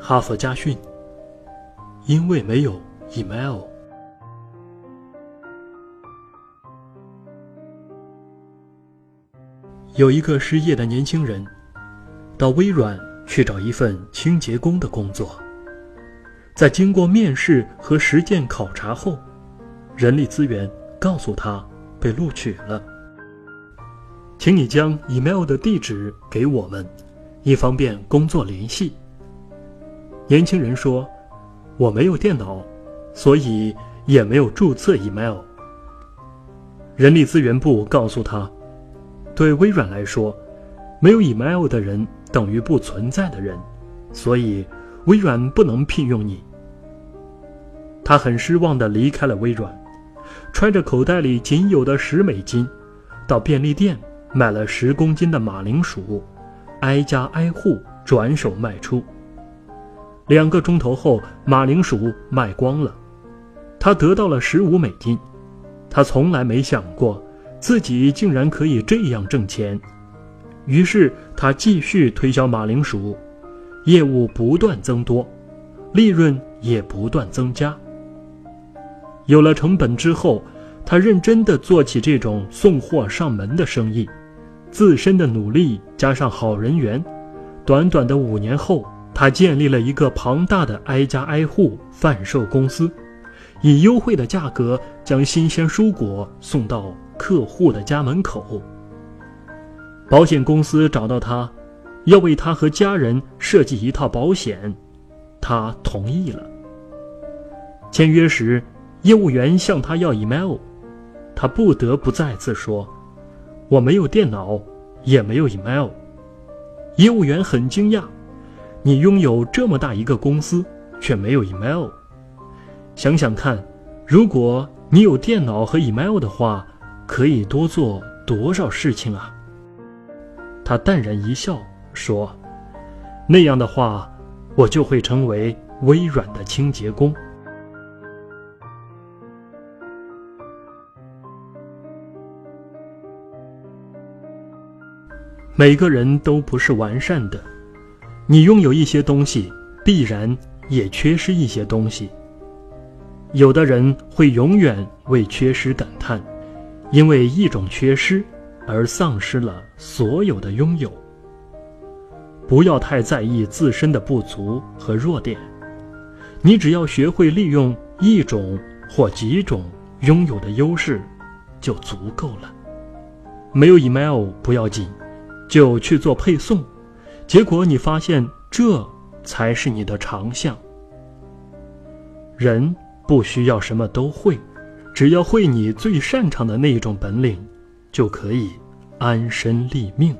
哈佛家训。因为没有 email。有一个失业的年轻人，到微软去找一份清洁工的工作。在经过面试和实践考察后，人力资源告诉他被录取了。请你将 email 的地址给我们，以方便工作联系。年轻人说。我没有电脑，所以也没有注册 email。人力资源部告诉他，对微软来说，没有 email 的人等于不存在的人，所以微软不能聘用你。他很失望地离开了微软，揣着口袋里仅有的十美金，到便利店买了十公斤的马铃薯，挨家挨户转手卖出。两个钟头后，马铃薯卖光了，他得到了十五美金。他从来没想过自己竟然可以这样挣钱，于是他继续推销马铃薯，业务不断增多，利润也不断增加。有了成本之后，他认真地做起这种送货上门的生意，自身的努力加上好人缘，短短的五年后。他建立了一个庞大的挨家挨户贩售公司，以优惠的价格将新鲜蔬果送到客户的家门口。保险公司找到他，要为他和家人设计一套保险，他同意了。签约时，业务员向他要 email，他不得不再次说：“我没有电脑，也没有 email。”业务员很惊讶。你拥有这么大一个公司，却没有 email。想想看，如果你有电脑和 email 的话，可以多做多少事情啊？他淡然一笑说：“那样的话，我就会成为微软的清洁工。”每个人都不是完善的。你拥有一些东西，必然也缺失一些东西。有的人会永远为缺失感叹，因为一种缺失而丧失了所有的拥有。不要太在意自身的不足和弱点，你只要学会利用一种或几种拥有的优势，就足够了。没有 email 不要紧，就去做配送。结果你发现，这才是你的长项。人不需要什么都会，只要会你最擅长的那一种本领，就可以安身立命。